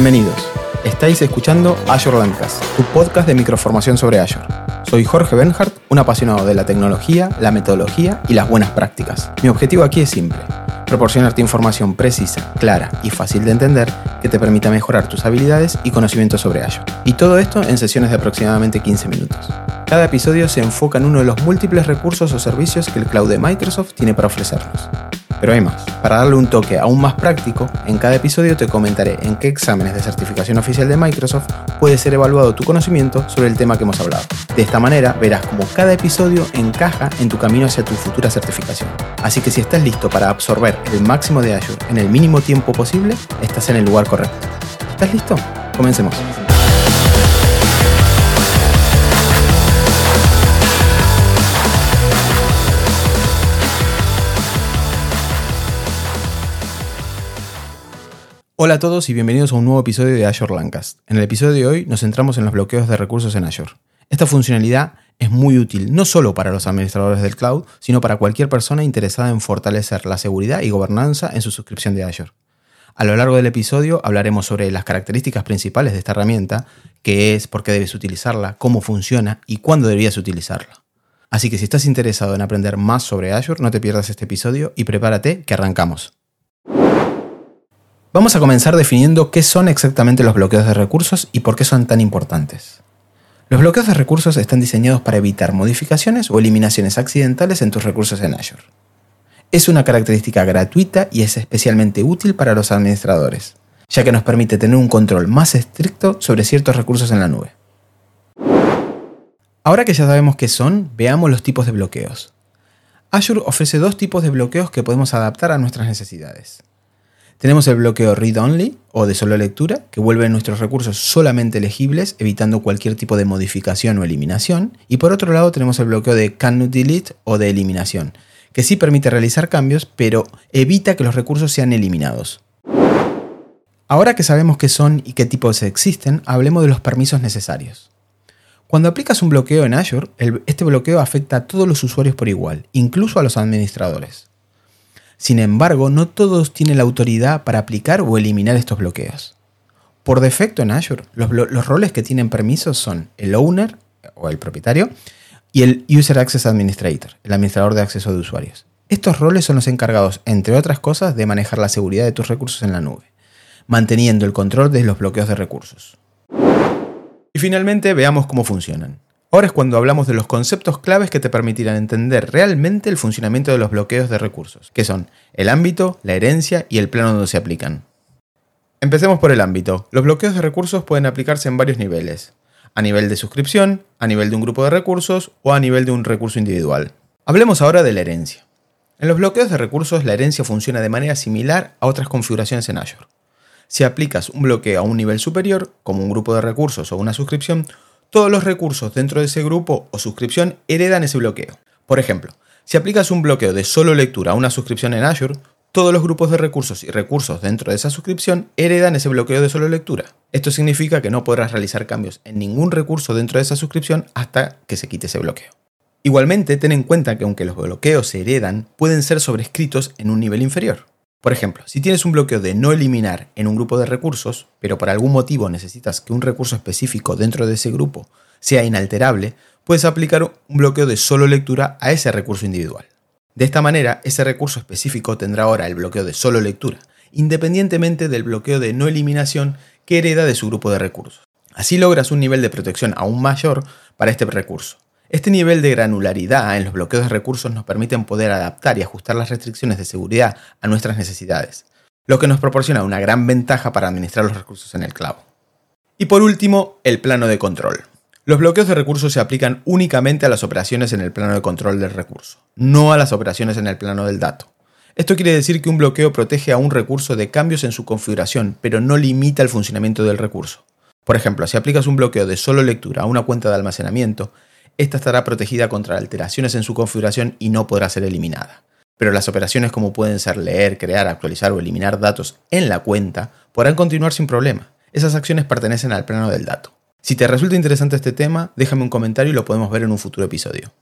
Bienvenidos. Estáis escuchando Azure Landcast, tu podcast de microformación sobre Azure. Soy Jorge Benhart, un apasionado de la tecnología, la metodología y las buenas prácticas. Mi objetivo aquí es simple, proporcionarte información precisa, clara y fácil de entender que te permita mejorar tus habilidades y conocimientos sobre Azure. Y todo esto en sesiones de aproximadamente 15 minutos. Cada episodio se enfoca en uno de los múltiples recursos o servicios que el cloud de Microsoft tiene para ofrecernos. Pero hay más. Para darle un toque aún más práctico, en cada episodio te comentaré en qué exámenes de certificación oficial de Microsoft puede ser evaluado tu conocimiento sobre el tema que hemos hablado. De esta manera verás cómo cada episodio encaja en tu camino hacia tu futura certificación. Así que si estás listo para absorber el máximo de Azure en el mínimo tiempo posible, estás en el lugar correcto. ¿Estás listo? Comencemos. Hola a todos y bienvenidos a un nuevo episodio de Azure Landcast. En el episodio de hoy nos centramos en los bloqueos de recursos en Azure. Esta funcionalidad es muy útil no solo para los administradores del cloud, sino para cualquier persona interesada en fortalecer la seguridad y gobernanza en su suscripción de Azure. A lo largo del episodio hablaremos sobre las características principales de esta herramienta, qué es, por qué debes utilizarla, cómo funciona y cuándo deberías utilizarla. Así que si estás interesado en aprender más sobre Azure, no te pierdas este episodio y prepárate que arrancamos. Vamos a comenzar definiendo qué son exactamente los bloqueos de recursos y por qué son tan importantes. Los bloqueos de recursos están diseñados para evitar modificaciones o eliminaciones accidentales en tus recursos en Azure. Es una característica gratuita y es especialmente útil para los administradores, ya que nos permite tener un control más estricto sobre ciertos recursos en la nube. Ahora que ya sabemos qué son, veamos los tipos de bloqueos. Azure ofrece dos tipos de bloqueos que podemos adaptar a nuestras necesidades. Tenemos el bloqueo read only o de solo lectura, que vuelve nuestros recursos solamente legibles, evitando cualquier tipo de modificación o eliminación. Y por otro lado tenemos el bloqueo de cannot delete o de eliminación, que sí permite realizar cambios, pero evita que los recursos sean eliminados. Ahora que sabemos qué son y qué tipos existen, hablemos de los permisos necesarios. Cuando aplicas un bloqueo en Azure, este bloqueo afecta a todos los usuarios por igual, incluso a los administradores. Sin embargo, no todos tienen la autoridad para aplicar o eliminar estos bloqueos. Por defecto en Azure, los, roles que tienen permisos son el owner o el propietario y el User Access Administrator, el administrador de acceso de usuarios. Estos roles son los encargados, entre otras cosas, de manejar la seguridad de tus recursos en la nube, manteniendo el control de los bloqueos de recursos. Y finalmente veamos cómo funcionan. Ahora es cuando hablamos de los conceptos claves que te permitirán entender realmente el funcionamiento de los bloqueos de recursos, que son el ámbito, la herencia y el plano donde se aplican. Empecemos por el ámbito. Los bloqueos de recursos pueden aplicarse en varios niveles. A nivel de suscripción, a nivel de un grupo de recursos o a nivel de un recurso individual. Hablemos ahora de la herencia. En los bloqueos de recursos la herencia funciona de manera similar a otras configuraciones en Azure. Si aplicas un bloqueo a un nivel superior, como un grupo de recursos o una suscripción, todos los recursos dentro de ese grupo o suscripción heredan ese bloqueo. Por ejemplo, si aplicas un bloqueo de solo lectura a una suscripción en Azure, todos los grupos de recursos y recursos dentro de esa suscripción heredan ese bloqueo de solo lectura. Esto significa que no podrás realizar cambios en ningún recurso dentro de esa suscripción hasta que se quite ese bloqueo. Igualmente, ten en cuenta que aunque los bloqueos se heredan, pueden ser sobrescritos en un nivel inferior. Por ejemplo, si tienes un bloqueo de no eliminar en un grupo de recursos, pero por algún motivo necesitas que un recurso específico dentro de ese grupo sea inalterable, puedes aplicar un bloqueo de solo lectura a ese recurso individual. De esta manera, ese recurso específico tendrá ahora el bloqueo de solo lectura, independientemente del bloqueo de no eliminación que hereda de su grupo de recursos. Así logras un nivel de protección aún mayor para este recurso. Este nivel de granularidad en los bloqueos de recursos nos permiten poder adaptar y ajustar las restricciones de seguridad a nuestras necesidades, lo que nos proporciona una gran ventaja para administrar los recursos en el cloud. Y por último, el plano de control. Los bloqueos de recursos se aplican únicamente a las operaciones en el plano de control del recurso, no a las operaciones en el plano del dato. Esto quiere decir que un bloqueo protege a un recurso de cambios en su configuración, pero no limita el funcionamiento del recurso. Por ejemplo, si aplicas un bloqueo de solo lectura a una cuenta de almacenamiento, esta estará protegida contra alteraciones en su configuración y no podrá ser eliminada. Pero las operaciones como pueden ser leer, crear, actualizar o eliminar datos en la cuenta podrán continuar sin problema. Esas acciones pertenecen al plano del dato. Si te resulta interesante este tema, déjame un comentario y lo podemos ver en un futuro episodio.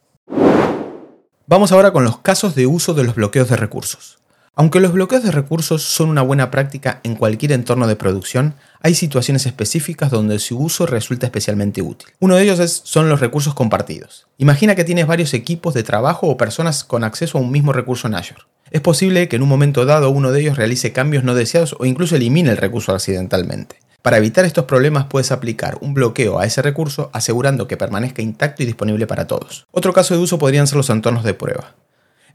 Vamos ahora con los casos de uso de los bloqueos de recursos. Aunque los bloqueos de recursos son una buena práctica en cualquier entorno de producción, hay situaciones específicas donde su uso resulta especialmente útil. Uno de ellos son los recursos compartidos. Imagina que tienes varios equipos de trabajo o personas con acceso a un mismo recurso en Azure. Es posible que en un momento dado uno de ellos realice cambios no deseados o incluso elimine el recurso accidentalmente. Para evitar estos problemas puedes aplicar un bloqueo a ese recurso asegurando que permanezca intacto y disponible para todos. Otro caso de uso podrían ser los entornos de prueba.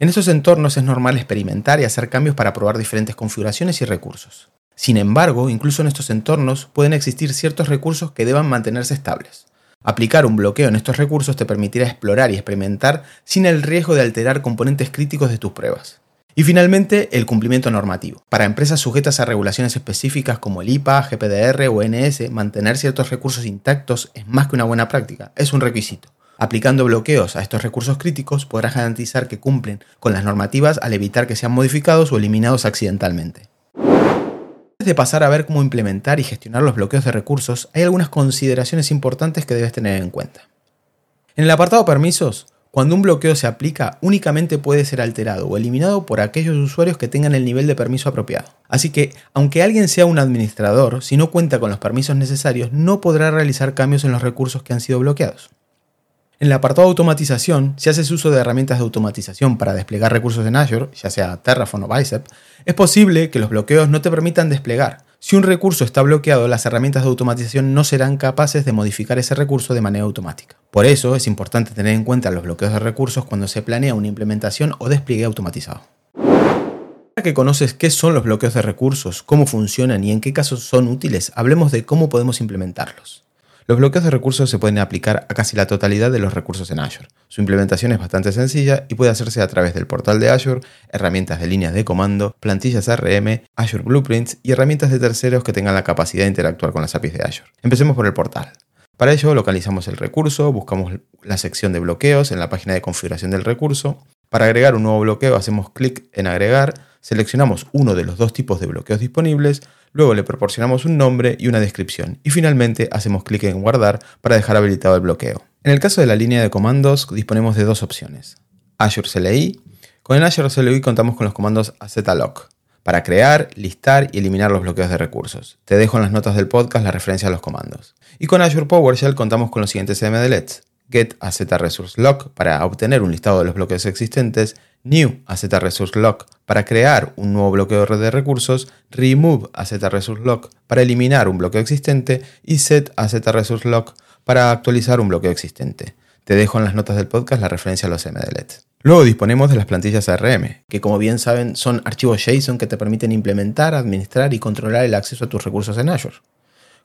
En estos entornos es normal experimentar y hacer cambios para probar diferentes configuraciones y recursos. Sin embargo, incluso en estos entornos pueden existir ciertos recursos que deban mantenerse estables. Aplicar un bloqueo en estos recursos te permitirá explorar y experimentar sin el riesgo de alterar componentes críticos de tus pruebas. Y finalmente, el cumplimiento normativo. Para empresas sujetas a regulaciones específicas como el IPA, GPDR o NS, mantener ciertos recursos intactos es más que una buena práctica, es un requisito. Aplicando bloqueos a estos recursos críticos podrás garantizar que cumplen con las normativas al evitar que sean modificados o eliminados accidentalmente. Antes de pasar a ver cómo implementar y gestionar los bloqueos de recursos, hay algunas consideraciones importantes que debes tener en cuenta. En el apartado permisos, cuando un bloqueo se aplica, únicamente puede ser alterado o eliminado por aquellos usuarios que tengan el nivel de permiso apropiado. Así que, aunque alguien sea un administrador, si no cuenta con los permisos necesarios, no podrá realizar cambios en los recursos que han sido bloqueados. En el apartado de automatización, si haces uso de herramientas de automatización para desplegar recursos en Azure, ya sea Terraform o Bicep, es posible que los bloqueos no te permitan desplegar. Si un recurso está bloqueado, las herramientas de automatización no serán capaces de modificar ese recurso de manera automática. Por eso es importante tener en cuenta los bloqueos de recursos cuando se planea una implementación o despliegue automatizado. Ahora que conoces qué son los bloqueos de recursos, cómo funcionan y en qué casos son útiles, hablemos de cómo podemos implementarlos. Los bloqueos de recursos se pueden aplicar a casi la totalidad de los recursos en Azure. Su implementación es bastante sencilla y puede hacerse a través del portal de Azure, herramientas de líneas de comando, plantillas RM, Azure Blueprints y herramientas de terceros que tengan la capacidad de interactuar con las APIs de Azure. Empecemos por el portal. Para ello localizamos el recurso, buscamos la sección de bloqueos en la página de configuración del recurso. Para agregar un nuevo bloqueo hacemos clic en agregar, seleccionamos uno de los dos tipos de bloqueos disponibles, Luego le proporcionamos un nombre y una descripción. Y finalmente hacemos clic en guardar para dejar habilitado el bloqueo. En el caso de la línea de comandos disponemos de dos opciones. Azure CLI. Con el Azure CLI contamos con los comandos azlock para crear, listar y eliminar los bloqueos de recursos. Te dejo en las notas del podcast la referencia a los comandos. Y con Azure PowerShell contamos con los siguientes CMDLETs. Get Lock para obtener un listado de los bloqueos existentes, New Lock para crear un nuevo bloqueo de recursos, Remove Lock para eliminar un bloqueo existente y Set Lock para actualizar un bloqueo existente. Te dejo en las notas del podcast la referencia a los MDLET. Luego disponemos de las plantillas ARM, que como bien saben son archivos JSON que te permiten implementar, administrar y controlar el acceso a tus recursos en Azure.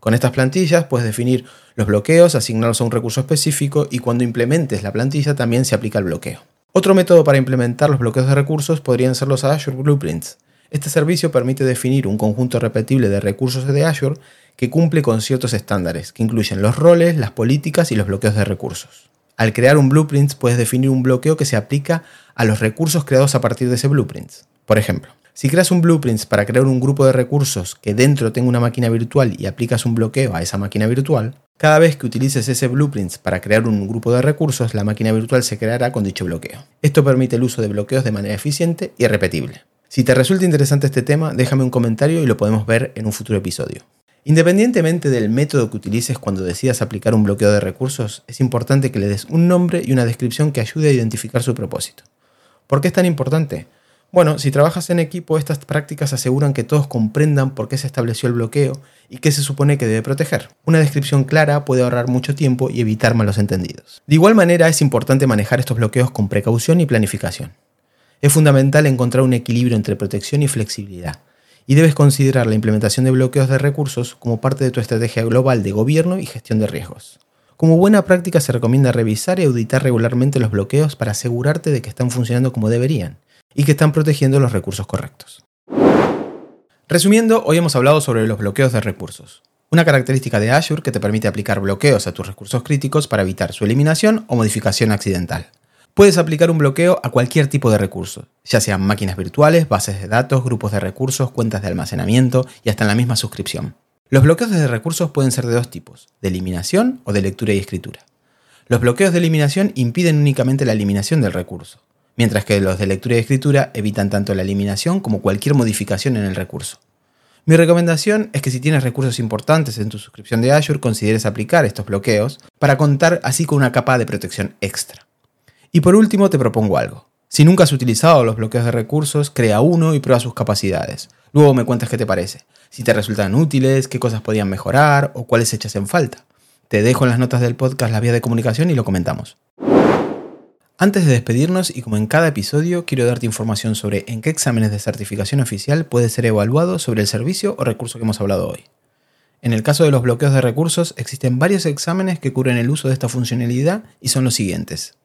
Con estas plantillas puedes definir los bloqueos, asignarlos a un recurso específico y cuando implementes la plantilla también se aplica el bloqueo. Otro método para implementar los bloqueos de recursos podrían ser los Azure Blueprints. Este servicio permite definir un conjunto repetible de recursos de Azure que cumple con ciertos estándares, que incluyen los roles, las políticas y los bloqueos de recursos. Al crear un blueprint puedes definir un bloqueo que se aplica a los recursos creados a partir de ese blueprint. Por ejemplo, si creas un blueprint para crear un grupo de recursos que dentro tenga una máquina virtual y aplicas un bloqueo a esa máquina virtual, cada vez que utilices ese blueprint para crear un grupo de recursos, la máquina virtual se creará con dicho bloqueo. Esto permite el uso de bloqueos de manera eficiente y repetible. Si te resulta interesante este tema, déjame un comentario y lo podemos ver en un futuro episodio. Independientemente del método que utilices cuando decidas aplicar un bloqueo de recursos, es importante que le des un nombre y una descripción que ayude a identificar su propósito. ¿Por qué es tan importante? Bueno, si trabajas en equipo, estas prácticas aseguran que todos comprendan por qué se estableció el bloqueo y qué se supone que debe proteger. Una descripción clara puede ahorrar mucho tiempo y evitar malos entendidos. De igual manera, es importante manejar estos bloqueos con precaución y planificación. Es fundamental encontrar un equilibrio entre protección y flexibilidad, y debes considerar la implementación de bloqueos de recursos como parte de tu estrategia global de gobierno y gestión de riesgos. Como buena práctica se recomienda revisar y auditar regularmente los bloqueos para asegurarte de que están funcionando como deberían y que están protegiendo los recursos correctos. Resumiendo, hoy hemos hablado sobre los bloqueos de recursos, una característica de Azure que te permite aplicar bloqueos a tus recursos críticos para evitar su eliminación o modificación accidental. Puedes aplicar un bloqueo a cualquier tipo de recurso, ya sean máquinas virtuales, bases de datos, grupos de recursos, cuentas de almacenamiento y hasta en la misma suscripción. Los bloqueos de recursos pueden ser de dos tipos, de eliminación o de lectura y escritura. Los bloqueos de eliminación impiden únicamente la eliminación del recurso, mientras que los de lectura y escritura evitan tanto la eliminación como cualquier modificación en el recurso. Mi recomendación es que si tienes recursos importantes en tu suscripción de Azure, consideres aplicar estos bloqueos para contar así con una capa de protección extra. Y por último te propongo algo. Si nunca has utilizado los bloqueos de recursos, crea uno y prueba sus capacidades. Luego me cuentas qué te parece, si te resultan útiles, qué cosas podían mejorar o cuáles echas en falta. Te dejo en las notas del podcast la vía de comunicación y lo comentamos. Antes de despedirnos y como en cada episodio, quiero darte información sobre en qué exámenes de certificación oficial puede ser evaluado sobre el servicio o recurso que hemos hablado hoy. En el caso de los bloqueos de recursos, existen varios exámenes que cubren el uso de esta funcionalidad y son los siguientes.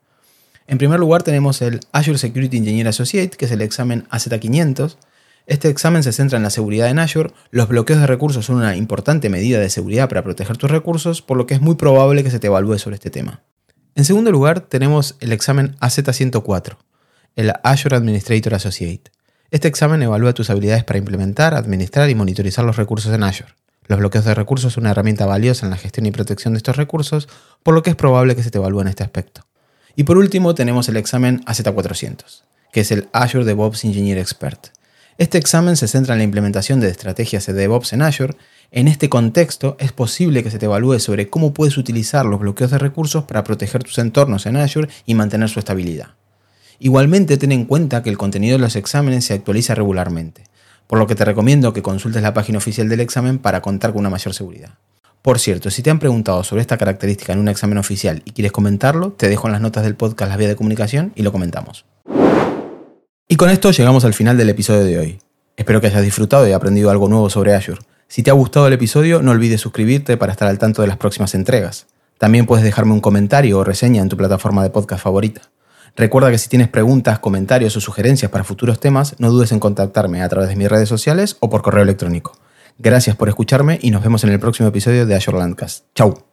En primer lugar tenemos el Azure Security Engineer Associate, que es el examen AZ500. Este examen se centra en la seguridad en Azure. Los bloqueos de recursos son una importante medida de seguridad para proteger tus recursos, por lo que es muy probable que se te evalúe sobre este tema. En segundo lugar, tenemos el examen AZ104, el Azure Administrator Associate. Este examen evalúa tus habilidades para implementar, administrar y monitorizar los recursos en Azure. Los bloqueos de recursos son una herramienta valiosa en la gestión y protección de estos recursos, por lo que es probable que se te evalúe en este aspecto. Y por último, tenemos el examen AZ400, que es el Azure DevOps Engineer Expert. Este examen se centra en la implementación de estrategias de DevOps en Azure en este contexto, es posible que se te evalúe sobre cómo puedes utilizar los bloqueos de recursos para proteger tus entornos en Azure y mantener su estabilidad. Igualmente, ten en cuenta que el contenido de los exámenes se actualiza regularmente, por lo que te recomiendo que consultes la página oficial del examen para contar con una mayor seguridad. Por cierto, si te han preguntado sobre esta característica en un examen oficial y quieres comentarlo, te dejo en las notas del podcast la vía de comunicación y lo comentamos. Y con esto llegamos al final del episodio de hoy. Espero que hayas disfrutado y aprendido algo nuevo sobre Azure. Si te ha gustado el episodio, no olvides suscribirte para estar al tanto de las próximas entregas. También puedes dejarme un comentario o reseña en tu plataforma de podcast favorita. Recuerda que si tienes preguntas, comentarios o sugerencias para futuros temas, no dudes en contactarme a través de mis redes sociales o por correo electrónico. Gracias por escucharme y nos vemos en el próximo episodio de Azure Landcast. Chau.